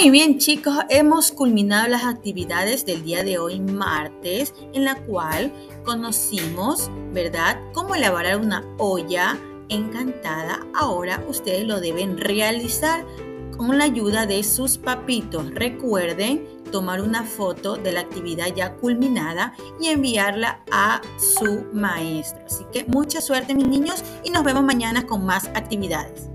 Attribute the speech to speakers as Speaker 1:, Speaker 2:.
Speaker 1: Muy bien chicos, hemos culminado las actividades del día de hoy martes en la cual conocimos, ¿verdad?, cómo elaborar una olla encantada. Ahora ustedes lo deben realizar con la ayuda de sus papitos. Recuerden tomar una foto de la actividad ya culminada y enviarla a su maestro. Así que mucha suerte mis niños y nos vemos mañana con más actividades.